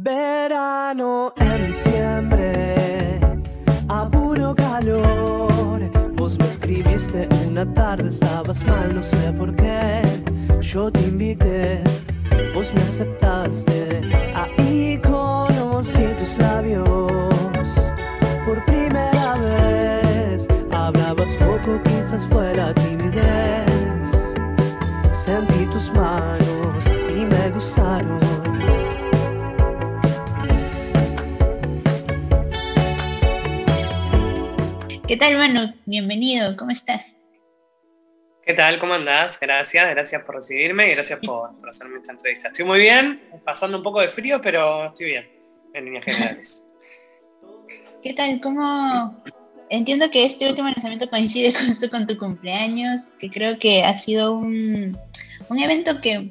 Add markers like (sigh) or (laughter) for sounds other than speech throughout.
Verano en diciembre, a puro calor. Vos me escribiste una tarde, estabas mal, no sé por qué. Yo te invité, vos me aceptaste. Ahí conocí tus labios por primera vez. Hablabas poco, quizás fuera timidez. Sentí tus manos y me gustaron. Tal, Manu? Bienvenido, ¿cómo estás? ¿Qué tal? ¿Cómo andás? Gracias, gracias por recibirme y gracias por, por hacerme esta entrevista. Estoy muy bien, pasando un poco de frío, pero estoy bien, en líneas generales. (laughs) ¿Qué tal? ¿Cómo...? Entiendo que este último lanzamiento coincide justo con tu cumpleaños, que creo que ha sido un, un evento que,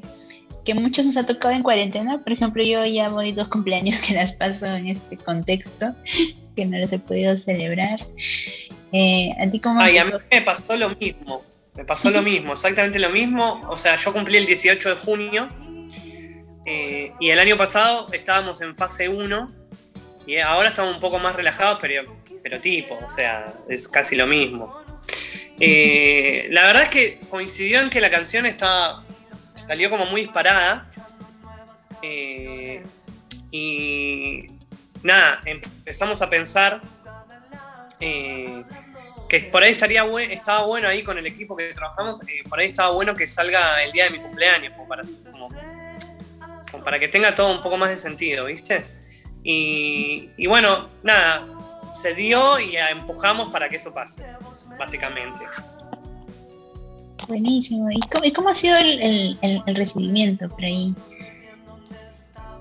que muchos nos ha tocado en cuarentena. Por ejemplo, yo ya voy dos cumpleaños que las paso en este contexto, (laughs) que no los he podido celebrar. Eh, ¿A ti cómo Ay, a mí me pasó lo mismo. Me pasó lo mismo, exactamente lo mismo. O sea, yo cumplí el 18 de junio eh, y el año pasado estábamos en fase 1 y ahora estamos un poco más relajados, pero, pero tipo, o sea, es casi lo mismo. Eh, la verdad es que coincidió en que la canción estaba, salió como muy disparada. Eh, y nada, empezamos a pensar eh, que por ahí estaría estaba bueno ahí con el equipo que trabajamos, eh, por ahí estaba bueno que salga el día de mi cumpleaños, para, para que tenga todo un poco más de sentido, ¿viste? Y, bueno, nada, se dio y empujamos para que eso pase, básicamente. Buenísimo. ¿Y cómo, ha sido el- el recibimiento por ahí?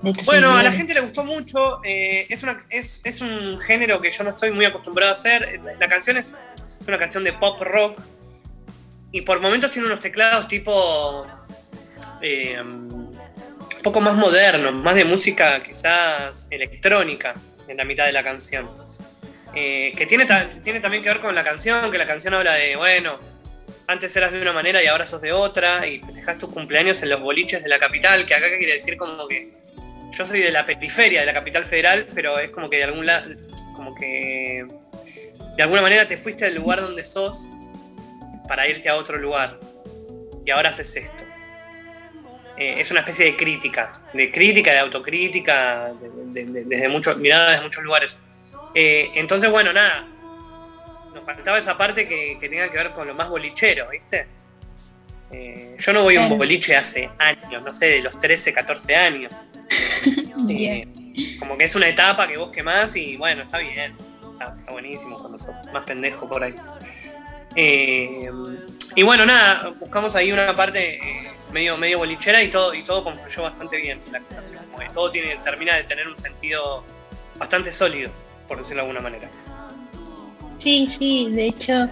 Tus Bueno, a la gente le gustó mucho. eh, es, una, es, es un género que yo no estoy muy acostumbrado a hacer. La canción es una canción de pop rock. Y por momentos tiene unos teclados tipo. eh, un poco más modernos, más de música quizás electrónica en la mitad de la canción. Eh, que tiene, tiene también que ver con la canción, que la canción habla de, bueno, antes eras de una manera y ahora sos de otra, y festejás tus cumpleaños en los boliches de la capital, que acá quiere decir como que yo soy de la periferia de la capital federal, pero es como que de algún lado, como que de alguna manera te fuiste del lugar donde sos para irte a otro lugar. Y ahora haces esto. Eh, es una especie de crítica, de crítica, de autocrítica, de- de- de- desde muchos, mirada desde muchos lugares. Eh, entonces, bueno, nada. Nos faltaba esa parte que, que tenga que ver con lo más bolichero, ¿viste? Eh, yo no voy a un boliche hace años, no sé, de los 13, 14 años. (laughs) Eh, como que es una etapa que vos quemás y bueno, está bien. Está, está buenísimo cuando sos más pendejo por ahí. Eh, y bueno, nada, buscamos ahí una parte eh, medio, medio bolichera y todo, y todo confluyó bastante bien la canción. Como que todo tiene, termina de tener un sentido bastante sólido, por decirlo de alguna manera. Sí, sí, de hecho,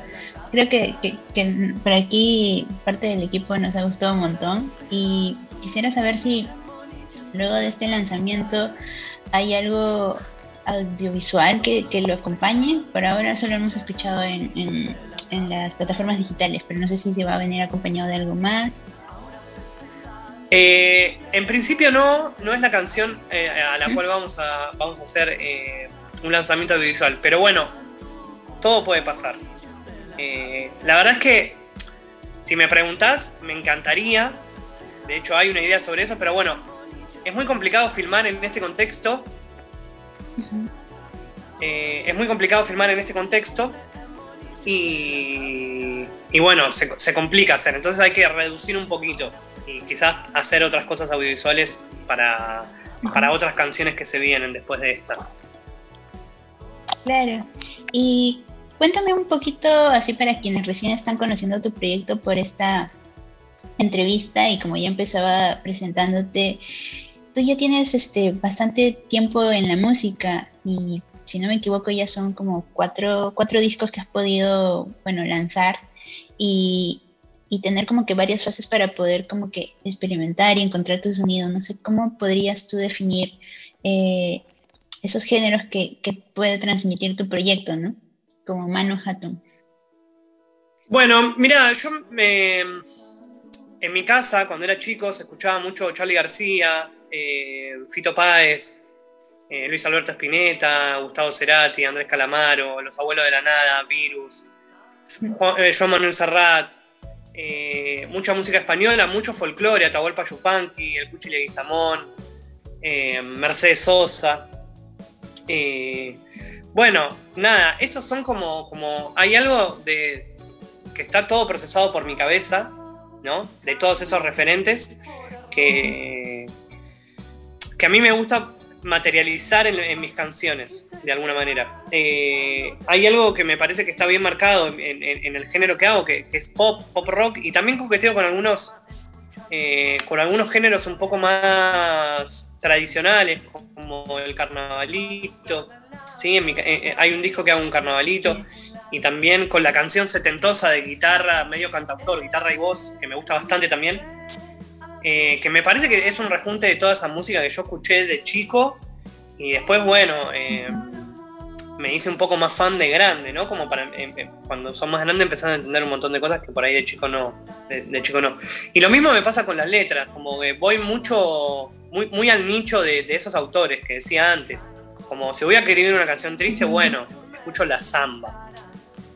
creo que, que- que por aquí parte del equipo nos ha gustado un montón y quisiera saber si luego de este lanzamiento hay algo audiovisual que, que lo acompañe. Por ahora solo hemos escuchado en, en- en las plataformas digitales, pero no sé si se va a venir acompañado de algo más. Eh, en principio no, no es la canción eh, a la cual vamos a, vamos a hacer eh, un lanzamiento audiovisual, pero bueno, todo puede pasar. Eh, la verdad es que, si me preguntás, me encantaría, de hecho hay una idea sobre eso, pero bueno, es muy complicado filmar en este contexto, eh, es muy complicado filmar en este contexto y, y bueno, se, se complica hacer, entonces hay que reducir un poquito y quizás hacer otras cosas audiovisuales para, para otras canciones que se vienen después de esta. Claro. Y cuéntame un poquito, así para quienes recién están conociendo tu proyecto por esta entrevista y como ya empezaba presentándote, tú ya tienes este bastante tiempo en la música y si no me equivoco ya son como cuatro, cuatro discos que has podido, bueno, lanzar y, y tener como que varias fases para poder como que experimentar y encontrar tu sonido. No sé, ¿cómo podrías tú definir eh, esos géneros que, que puede transmitir tu proyecto, ¿no? Como Manu Hatton. Bueno, mira, yo me, en mi casa, cuando era chico, se escuchaba mucho Charlie García, eh, Fito Páez, eh, Luis Alberto Spinetta, Gustavo Cerati, Andrés Calamaro, Los Abuelos de la Nada, Virus, Juan, eh, Manuel Serrat, eh, mucha música española, mucho folclore, Atahualpa Yupanqui, El Cuchi Leguizamón, Mercedes Sosa. bueno, nada, esos son como, como. Hay algo de. que está todo procesado por mi cabeza, ¿no? De todos esos referentes que. A mí me gusta materializar en, mis canciones, de alguna manera. Eh, hay algo que me parece que está bien marcado en, el género que hago, que, es pop, pop rock, y también coqueteo con algunos, eh, con algunos géneros un poco más tradicionales, como el carnavalito. ¿sí? Eh, hay un disco que hago un carnavalito, y también con la canción setentosa de guitarra, medio cantautor, guitarra y voz, que me gusta bastante también eh, que me parece que es un rejunte de toda esa música que yo escuché de chico y después, bueno, eh, me hice un poco más fan de grande, ¿no? Como para eh, cuando son más grandes empezar a entender un montón de cosas que por ahí de chico no, de, chico no. Y lo mismo me pasa con las letras, como que voy mucho, muy, muy al nicho de, esos autores que decía antes. Como si voy a escribir una canción triste, bueno, escucho la samba.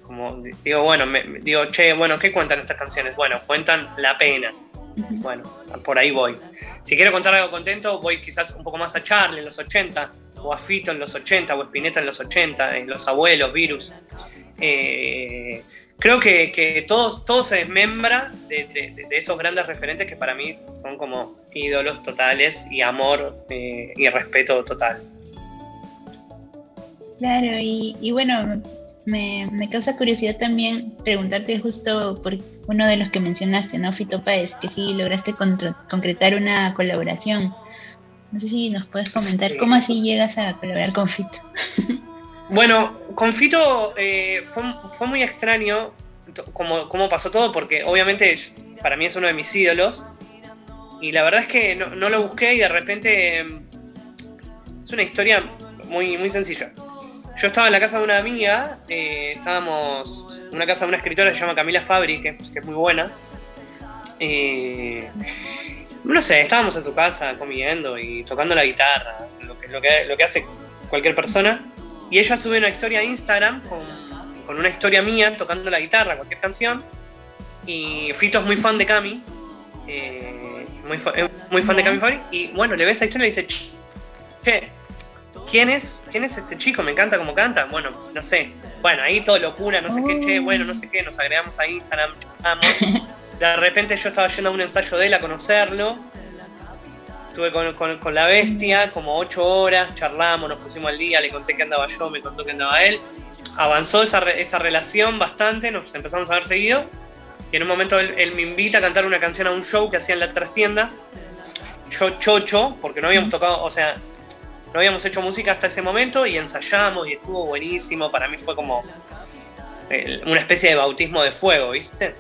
Como digo, bueno, me, digo, che, bueno, ¿qué cuentan estas canciones? Bueno, cuentan la pena bueno, por ahí voy. Si quiero contar algo contento, voy quizás un poco más a Charlie en los 80, o a Fito en los 80, o a Spinetta en los 80, en Los Abuelos, Virus. Eh, creo que, que, todo, todo se desmembra de, esos grandes referentes que para mí son como ídolos totales y amor eh, y respeto total. Claro, y, y bueno, me, causa curiosidad también preguntarte justo por uno de los que mencionaste, ¿no? Fito Páez, que sí lograste concretar una colaboración. No sé si nos puedes comentar cómo así llegas a colaborar con Fito. (laughs) bueno, con Fito eh, fue, muy extraño cómo, pasó todo, porque obviamente para mí es uno de mis ídolos. Y la verdad es que no, no lo busqué y de repente mm, es una historia muy, muy sencilla. Yo estaba en la casa de una amiga, eh, estábamos en una casa de una escritora que se llama Camila Fabri, que, es muy buena. Eh, no sé, estábamos en su casa comiendo y tocando la guitarra, lo que, que, hace cualquier persona. Y ella sube una historia a Instagram con, una historia mía tocando la guitarra, cualquier canción. Y Fito es muy fan de Cami. Eh, muy, muy fan de Cami Fabri. Y bueno, le ve esa historia y le dice, che, ¿quién es? ¿Quién es este chico? Me encanta cómo canta. Bueno, no sé. Bueno, ahí todo locura, no sé qué, che, bueno, no sé qué, nos agregamos a Instagram, De repente yo estaba yendo a un ensayo de él a conocerlo. Estuve con, la bestia como ocho horas, charlamos, nos pusimos al día, le conté que andaba yo, me contó que andaba él. Avanzó esa, esa relación bastante, nos empezamos a ver seguido. Y en un momento él, él, me invita a cantar una canción a un show que hacía en la trastienda. Yo chocho, porque no habíamos tocado, o sea, no habíamos hecho música hasta ese momento y ensayamos y estuvo buenísimo. Para mí fue como una especie de bautismo de fuego, ¿viste?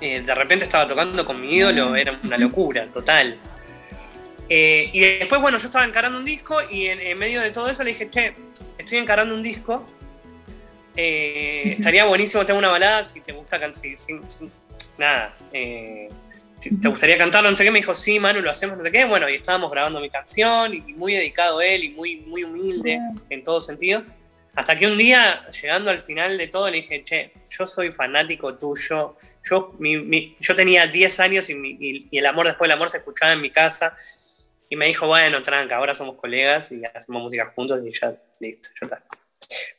Eh, de repente estaba tocando con mi ídolo, era una locura, total. Eh, y después, bueno, yo estaba encarando un disco y en, medio de todo eso le dije, che, estoy encarando un disco. Eh, estaría buenísimo tener una balada si te gusta cantar. nada te gustaría cantarlo, no sé qué, me dijo, sí, Manu, lo hacemos, no sé qué. Bueno, y estábamos grabando mi canción, y muy dedicado él, y muy, muy humilde en todo sentido. Hasta que un día, llegando al final de todo, le dije, che, yo soy fanático tuyo. Yo, yo tenía 10 años y, el amor después del amor se escuchaba en mi casa. Y me dijo, bueno, tranca, ahora somos colegas y hacemos música juntos y ya, listo, ya está.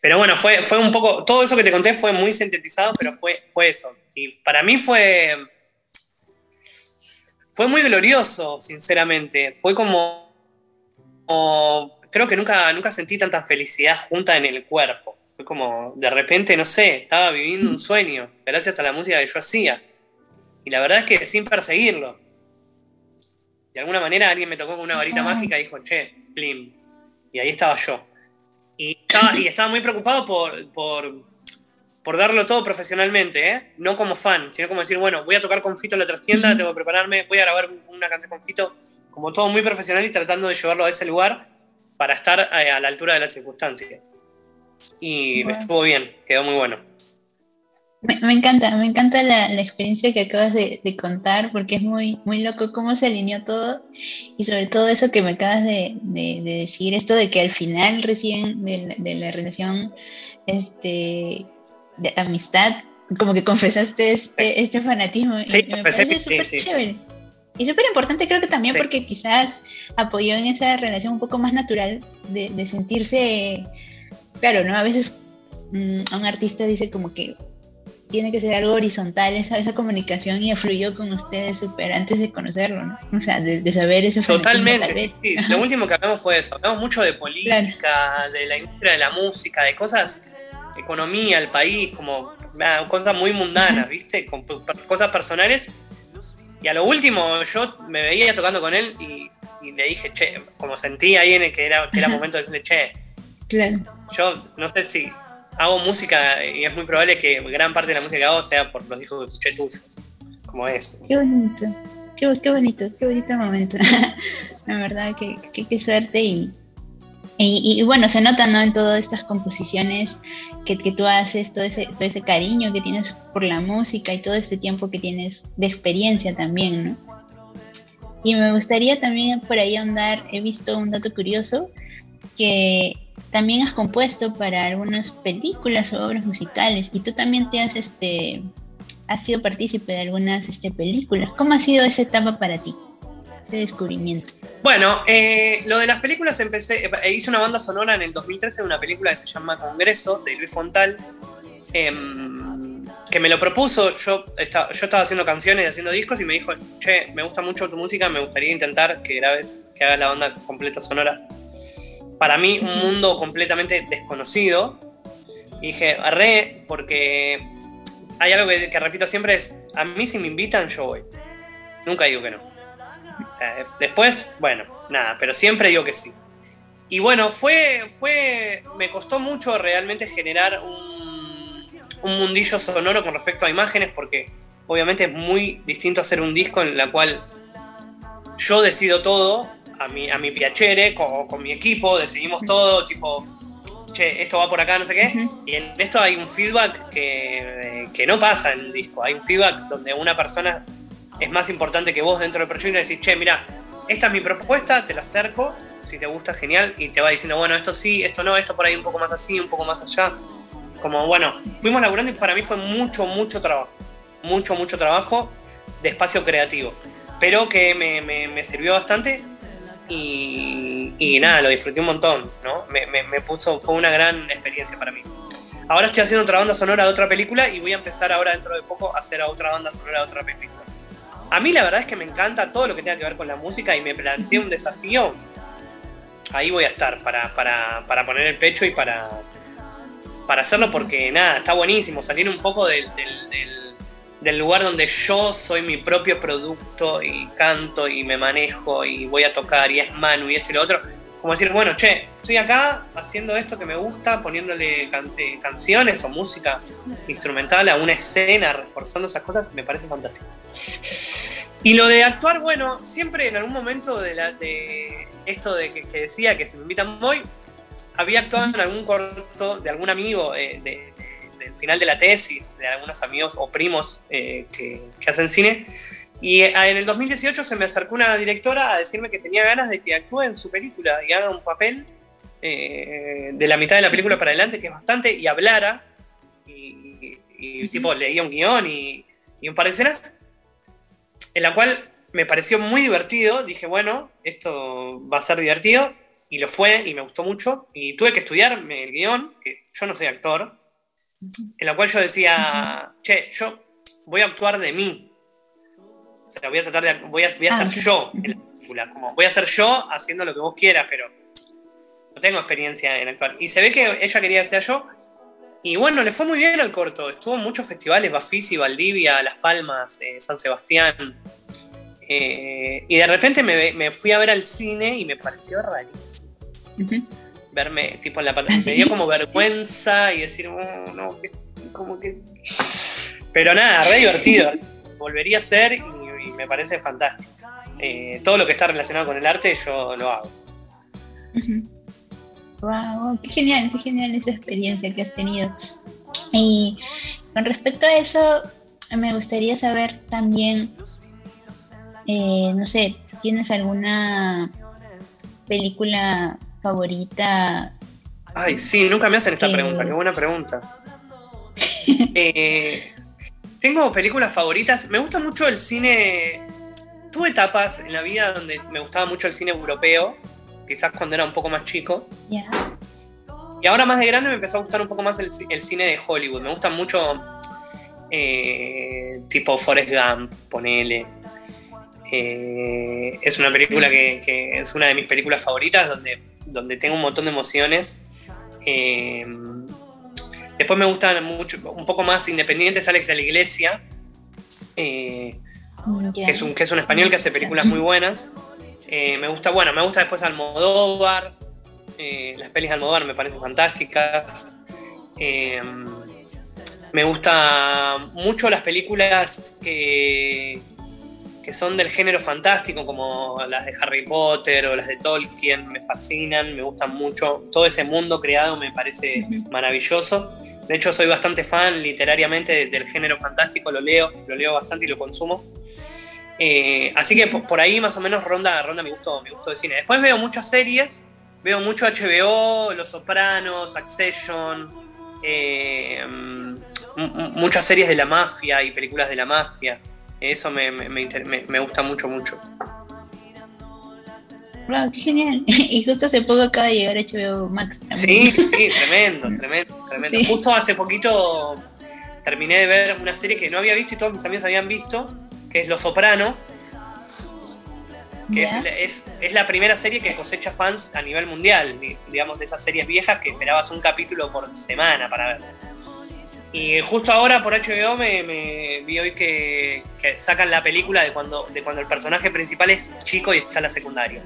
Pero bueno, fue, fue un poco, todo eso que te conté fue muy sintetizado, pero fue, fue eso. Y para mí fue, fue muy glorioso, sinceramente. Fue como, creo que nunca, nunca sentí tanta felicidad junta en el cuerpo. Fue como, de repente, no sé, estaba viviendo un sueño, gracias a la música que yo hacía. Y la verdad es que sin perseguirlo. De alguna manera alguien me tocó con una varita mágica y dijo, che, plim. Y ahí estaba yo. Y estaba, y estaba muy preocupado por, por por darlo todo profesionalmente, ¿eh? no como fan, sino como decir, bueno, voy a tocar con Fito en la trastienda, tengo que prepararme, voy a grabar una canción con Fito, como todo muy profesional y tratando de llevarlo a ese lugar para estar eh, a, la altura de las circunstancias. Y estuvo bien, quedó muy bueno. Me, encanta, me encanta la, experiencia que acabas de, contar porque es muy, muy loco cómo se alineó todo y sobre todo eso que me acabas de, decir, esto de que al final recién de, la relación este, de amistad, como que confesaste este, este fanatismo. Sí, me parece súper chévere. Y súper importante creo que también porque quizás apoyó en esa relación un poco más natural de, sentirse, claro, ¿no? A veces mm, un artista dice como que tiene que ser algo horizontal esa, esa comunicación y fluyó con ustedes súper antes de conocerlo, ¿no? O sea, de, saber eso. Totalmente, sí. Lo último que hablamos fue eso, hablamos mucho de política, de la industria de la música, de cosas, economía, el país, como cosas muy mundanas, ¿viste? Con cosas personales. Y a lo último yo me veía tocando con él y, le dije, che, como sentí ahí en el que era, que era momento de decirle, che, claro. yo no sé si hago música y es muy probable que gran parte de la música que hago sea por los hijos que escuché tuyos, como es. Qué bonito, qué, bonito, qué bonito momento. (laughs) la verdad, que qué suerte y, y, bueno, se nota ¿no? en todas estas composiciones que, que tú haces, todo ese, todo ese cariño que tienes por la música y todo este tiempo que tienes de experiencia también, ¿no? Y me gustaría también por ahí ahondar, he visto un dato curioso, que también has compuesto para algunas películas o obras musicales y tú también te has este has sido partícipe de algunas este, películas. ¿Cómo ha sido esa etapa para ti? Ese descubrimiento. Bueno, eh, lo de las películas empecé, eh, hice una banda sonora en el 2013 de una película que se llama Congreso de Luis Fontal, em, que me lo propuso, yo, estaba, yo estaba haciendo canciones y haciendo discos y me dijo, che, me gusta mucho tu música, me gustaría intentar que grabes, que hagas la banda completa sonora para mí un mundo completamente desconocido. Y dije, arre, porque hay algo que, repito siempre es, a mí si me invitan yo voy. Nunca digo que no. Después, bueno, nada, pero siempre digo que sí. Y bueno, fue, fue, me costó mucho realmente generar un, un mundillo sonoro con respecto a imágenes, porque obviamente es muy distinto hacer un disco en el cual yo decido todo a mi, a mi piacere, con, con mi equipo, decidimos todo, tipo, che, esto va por acá, no sé qué. Y en esto hay un feedback que, que, no pasa en el disco. Hay un feedback donde una persona es más importante que vos dentro del proyecto decís, che, mira, esta es mi propuesta, te la acerco, si te gusta, genial, y te va diciendo, bueno, esto sí, esto no, esto por ahí un poco más así, un poco más allá. Como, bueno, fuimos laburando y para mí fue mucho, mucho trabajo. Mucho, mucho trabajo de espacio creativo. Pero que me, me, me sirvió bastante y, nada, lo disfruté un montón, ¿no? Me, puso, fue una gran experiencia para mí. Ahora estoy haciendo otra banda sonora de otra película y voy a empezar ahora dentro de poco a hacer otra banda sonora de otra película. A mí la verdad es que me encanta todo lo que tenga que ver con la música y me planteé un desafío. Ahí voy a estar para, poner el pecho y para, para hacerlo porque nada, está buenísimo, salir un poco del del lugar donde yo soy mi propio producto y canto y me manejo y voy a tocar y es Manu y esto y lo otro. Como decir, bueno, che, estoy acá haciendo esto que me gusta, poniéndole eh, canciones o música instrumental a una escena, reforzando esas cosas, me parece fantástico. Y lo de actuar, bueno, siempre en algún momento de, la, esto de que, decía que si me invitan voy, había actuado en algún corto de algún amigo eh, de, del final de la tesis de algunos amigos o primos eh, que, hacen cine. Y eh, en el 2018 se me acercó una directora a decirme que tenía ganas de que actúe en su película y haga un papel eh, de la mitad de la película para adelante, que es bastante, y hablara. Y, tipo leía un guion y, y un par de escenas, en la cual me pareció muy divertido. Dije, bueno, esto va a ser divertido. Y lo fue y me gustó mucho. Y tuve que estudiarme el guion, que yo no soy actor, en la cual yo decía, che, yo voy a actuar de mí. Sea, voy a tratar de, voy a, voy a ah, ser yo en la película, como voy a ser yo haciendo lo que vos quieras, pero no tengo experiencia en actuar. Y se ve que ella quería que sea yo. Y bueno, le fue muy bien al corto. Estuvo en muchos festivales, Bafisi, Valdivia, Las Palmas, eh, San Sebastián. Eh, y de repente me, fui a ver al cine y me pareció rarísimo verme tipo en la pantalla. Me dio como vergüenza y decir, oh, no, como que. Pero nada, re divertido. (laughs) Volvería a ser y, me parece fantástico. Eh, todo lo que está relacionado con el arte yo lo hago. Wow, qué genial, qué genial esa experiencia que has tenido. Y con respecto a eso, me gustaría saber también, eh, no sé, ¿tienes alguna película favorita? Ay, sí, nunca me hacen esta pregunta, qué buena pregunta. (laughs) Eh, tengo películas favoritas, me gusta mucho el cine, tuve etapas en la vida donde me gustaba mucho el cine europeo, quizás cuando era un poco más chico. Y ahora más de grande me empezó a gustar un poco más el, cine de Hollywood. Me gusta mucho eh, tipo Forrest Gump, ponele. Eh, es una película que, es una de mis películas favoritas donde, donde tengo un montón de emociones. Eh, después me gustan mucho, un poco más independientes Alex de la Iglesia, que, es un, que es un español que hace películas muy buenas. me gusta, bueno, me gusta después Almodóvar, eh, las pelis de Almodóvar me parecen fantásticas. Eh, me gustan mucho las películas que, que son del género fantástico, como las de Harry Potter o las de Tolkien, me fascinan, me gustan mucho. Todo ese mundo creado me parece maravilloso. De hecho, soy bastante fan literariamente del género fantástico, lo leo, lo leo bastante y lo consumo. Eh, así que por, ahí más o menos ronda, ronda mi gusto, mi gusto de cine. Después veo muchas series Veo mucho HBO, Los Sopranos, Accession, eh, muchas series de la mafia y películas de la mafia. Eso me, gusta mucho, mucho. Wow, qué genial. (laughs) Y justo hace poco acaba de llegar HBO Max también. Sí, sí, tremendo, (laughs) tremendo, tremendo. Justo hace poquito terminé de ver una serie que no había visto y todos mis amigos habían visto, que es Los Soprano que es, la primera serie que cosecha fans a nivel mundial, digamos, de esas series viejas que esperabas un capítulo por semana para ver. Y justo ahora por HBO me, vi hoy que, sacan la película de cuando, de cuando el personaje principal es chico y está en la secundaria.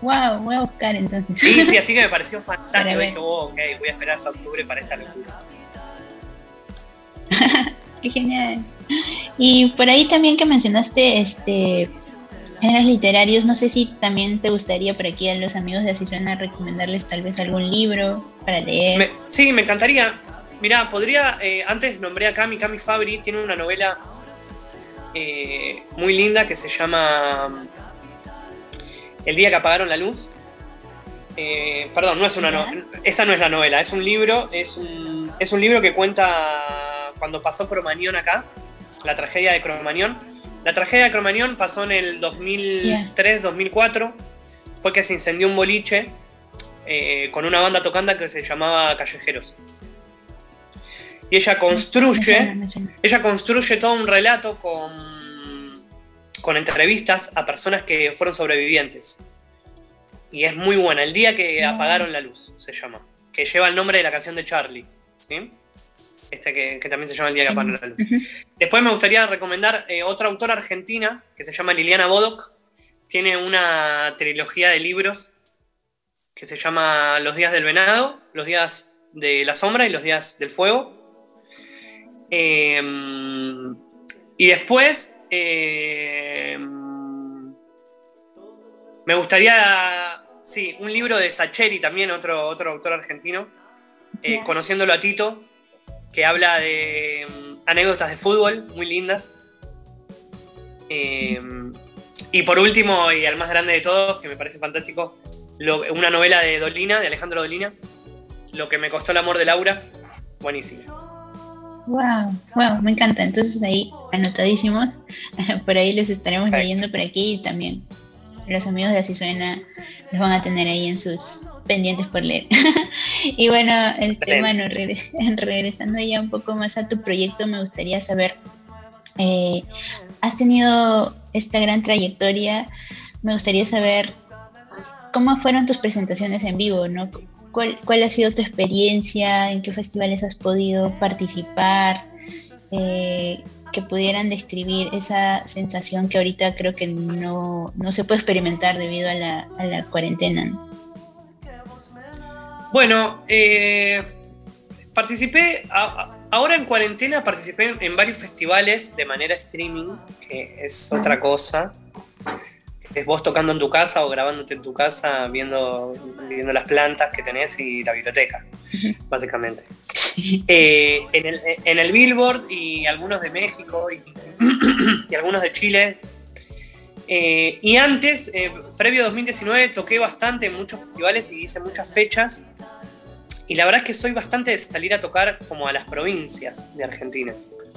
Wow, voy a buscar entonces. Sí, sí, así que me pareció (laughs) fantástico. Dije, oh, ok, voy a esperar hasta octubre para esta locura. (laughs) Qué genial. Y por ahí también que mencionaste este literarios, no sé si también te gustaría por aquí a los amigos de Asisuena recomendarles tal vez algún libro para leer. sí, me encantaría. Mira, podría, eh, antes nombré a Cami, Cami Fabri, tiene una novela eh, muy linda que se llama El día que apagaron la luz. Eh, perdón, no es una esa no es la novela, es un libro, es un, es un libro que cuenta cuando pasó Cromañón acá, la tragedia de Cromañón. La tragedia de Cromañón pasó en el 2003-2004. Fue que se incendió un boliche eh, con una banda tocando que se llamaba Callejeros. Y ella construye, ella construye todo un relato con, con entrevistas a personas que fueron sobrevivientes. Y es muy buena. El día que apagaron la luz, se llama. Que lleva el nombre de la canción de Charlie. ¿sí? Este que, también se llama El Día que la Luz. Después me gustaría recomendar eh, otra autora argentina que se llama Liliana Bodoc. Tiene una trilogía de libros que se llama Los días del venado, Los días de la sombra y Los días del fuego. Em, y después em, me gustaría, sí, un libro de Sacheri también, otro, otro autor argentino, eh, conociéndolo a Tito, que habla de mm, anécdotas de fútbol muy lindas. Eh, y por último, y al más grande de todos, que me parece fantástico, una novela de Dolina, de Alejandro Dolina, Lo que me costó el amor de Laura, buenísimo. Wow, wow, me encanta. Entonces ahí anotadísimos, (laughs) por ahí les estaremos leyendo por aquí y también los amigos de Así Suena los van a tener ahí en sus pendientes por leer. (laughs) y bueno, este, bueno, (laughs) regresando ya un poco más a tu proyecto, me gustaría saber, eh, has tenido esta gran trayectoria, me gustaría saber cómo fueron tus presentaciones en vivo, ¿no? ¿Cuál, cuál ha sido tu experiencia? ¿En qué festivales has podido participar? Eh, que pudieran describir esa sensación que ahorita creo que no, se puede experimentar debido a la, a la cuarentena. Bueno, eh, participé, ahora en cuarentena participé en varios festivales de manera streaming, que es otra cosa. Es vos tocando en tu casa o grabándote en tu casa, viendo, viendo las plantas que tenés y la biblioteca, (laughs) básicamente. Eh, en, el, Billboard y algunos de México y, algunos de Chile. Eh, y antes, eh, previo 2019, toqué bastante en muchos festivales y hice muchas fechas. Y la verdad es que soy bastante de salir a tocar como a las provincias de Argentina.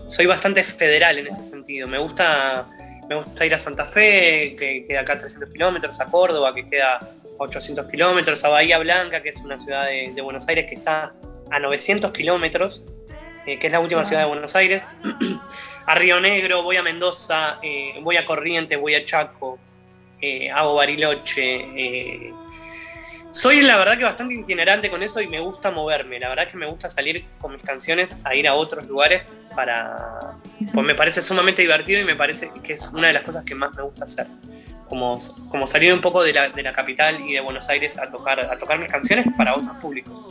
Soy bastante federal en ese sentido. Me gusta, me gusta ir a Santa Fe, que queda acá a 300 kilómetros, a Córdoba, que queda a 800 kilómetros, a Bahía Blanca, que es una ciudad de, Buenos Aires que está a 900 kilómetros, eh, que es la última ciudad de Buenos Aires, (clears throat) a Río Negro, voy a Mendoza, eh, voy a Corrientes, voy a Chaco, eh, hago Bariloche. Soy la verdad que bastante itinerante con eso y me gusta moverme, la verdad que me gusta salir con mis canciones a ir a otros lugares para... Pues me parece sumamente divertido y me parece que es una de las cosas que más me gusta hacer. Como, como salir un poco de la, de la capital y de Buenos Aires a tocar, a tocar mis canciones para otros públicos.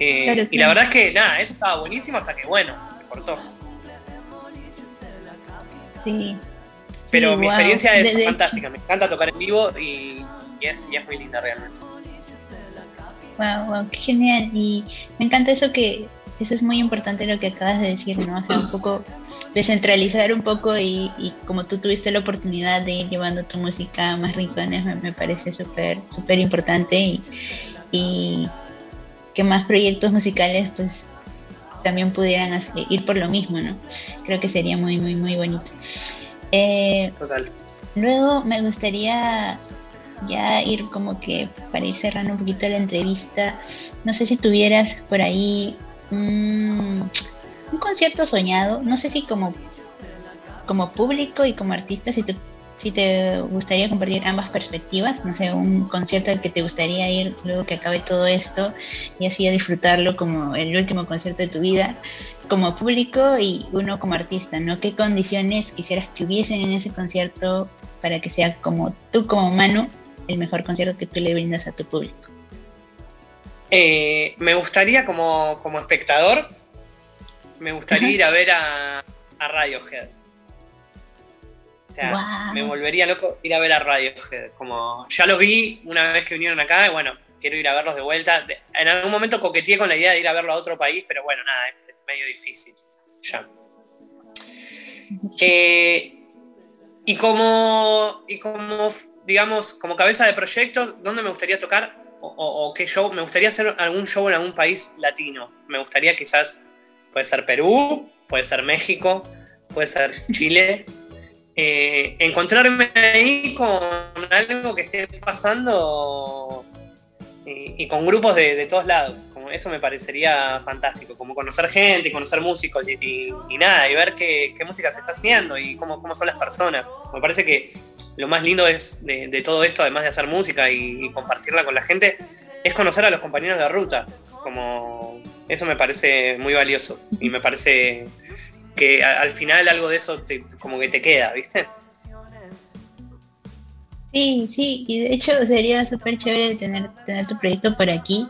Eh, y la verdad es que nada, eso estaba buenísimo hasta que, bueno, se cortó. Sí. Pero mi experiencia es fantástica, me encanta tocar en vivo y, es, muy linda realmente. Wow, wow, qué genial. Y me encanta eso que, eso es muy importante lo que acabas de decir, ¿no? O sea, un poco descentralizar un poco y, como tú tuviste la oportunidad de ir llevando tu música más rincones, me, me parece súper, súper importante y, y que más proyectos musicales pues también pudieran ir por lo mismo, ¿no? Creo que sería muy, muy, muy bonito. Eh, Total. Luego me gustaría ya ir como que para ir cerrando un poquito la entrevista, no sé si tuvieras por ahí un concierto soñado, no sé si como, como público y como artista, si te si te gustaría compartir ambas perspectivas, no sé, un concierto al que te gustaría ir luego que acabe todo esto y así a disfrutarlo como el último concierto de tu vida, como público y uno como artista, ¿no? ¿Qué condiciones quisieras que hubiesen en ese concierto para que sea como tú como humano el mejor concierto que tú le brindas a tu público? Eh, me gustaría como, como espectador, me gustaría ir a ver a, a Radiohead. O sea, me volvería loco ir a ver a Radiohead. Como ya lo vi una vez que vinieron acá y bueno, quiero ir a verlos de vuelta. En algún momento coqueteé con la idea de ir a verlo a otro país, pero bueno, nada, es medio difícil. Ya. Eh, y como, y como, digamos, como cabeza de proyectos, ¿dónde me gustaría tocar? O, qué show? Me gustaría hacer algún show en algún país latino. Me gustaría quizás, puede ser Perú, puede ser México, puede ser Chile. (laughs) Eh, encontrarme ahí con algo que esté pasando y, con grupos de, todos lados. Como eso me parecería fantástico, como conocer gente, conocer músicos y, nada, y ver qué, música se está haciendo y cómo, cómo, son las personas. Me parece que lo más lindo es de, todo esto, además de hacer música y, compartirla con la gente, es conocer a los compañeros de ruta. Como eso me parece muy valioso y me parece que al final algo de eso como que te queda, ¿viste? Sí, sí, y de hecho sería súper chévere tener, tener tu proyecto por aquí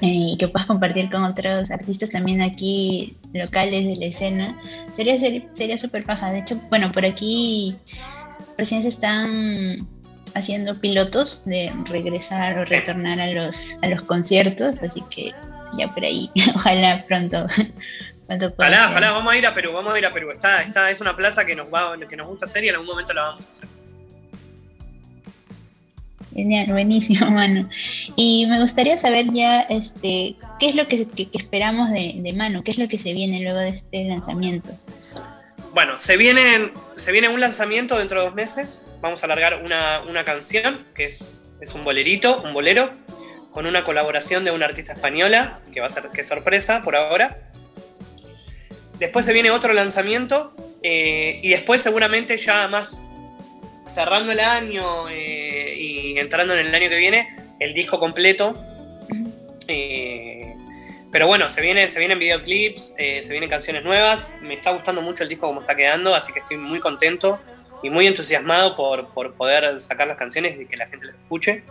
eh, y que puedas compartir con otros artistas también aquí locales de la escena. Sería sería súper paja. De hecho, bueno, por aquí recién se están haciendo pilotos de regresar o retornar a los, a los conciertos, así que ya por ahí, (laughs) ojalá pronto Ojalá, ojalá, vamos a ir a Perú, vamos a ir a Perú. Está, está, es una plaza que nos va, que nos gusta hacer y en algún momento la vamos a hacer. Genial, buenísimo, (laughs) mano. Y me gustaría saber ya, este, qué es lo que, esperamos de, de, Mano, qué es lo que se viene luego de este lanzamiento. Bueno, se viene, se viene un lanzamiento dentro de dos meses. Vamos a alargar una, una canción que es, es un bolerito, un bolero, con una colaboración de una artista española, que va a ser que sorpresa por ahora. Después se viene otro lanzamiento eh, y después seguramente ya más cerrando el año eh, y entrando en el año que viene, el disco completo. Eh, pero bueno, se, viene, se vienen videoclips, se vienen canciones nuevas. Me está gustando mucho el disco como está quedando, así que estoy muy contento y muy entusiasmado por, poder sacar las canciones y que la gente las escuche.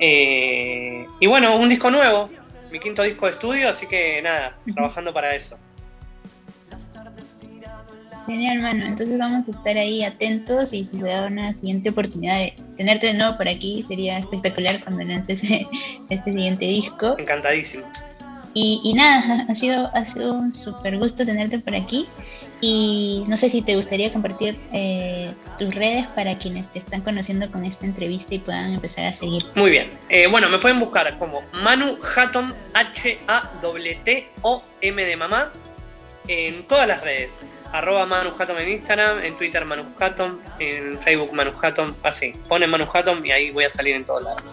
y bueno, un disco nuevo, mi quinto disco de estudio, así que nada, trabajando para eso. Genial, hermano. Entonces vamos a estar ahí atentos y si se da una siguiente oportunidad de tenerte de nuevo por aquí, sería espectacular cuando lances este siguiente disco. Encantadísimo. Y, nada, (laughs) ha sido, ha sido un súper gusto tenerte por aquí. Y no sé si te gustaría compartir eh, tus redes para quienes te están conociendo con esta entrevista y puedan empezar a seguir. Muy bien. Eh, bueno, me pueden buscar como Manu Hatton, H-A-T-T-O-M de mamá, en todas las redes. Arroba Manu Hatton en Instagram, en Twitter Manu Hatton, en Facebook Manu Hatton, así. Ponen Manu Hatton y ahí voy a salir en todos lados.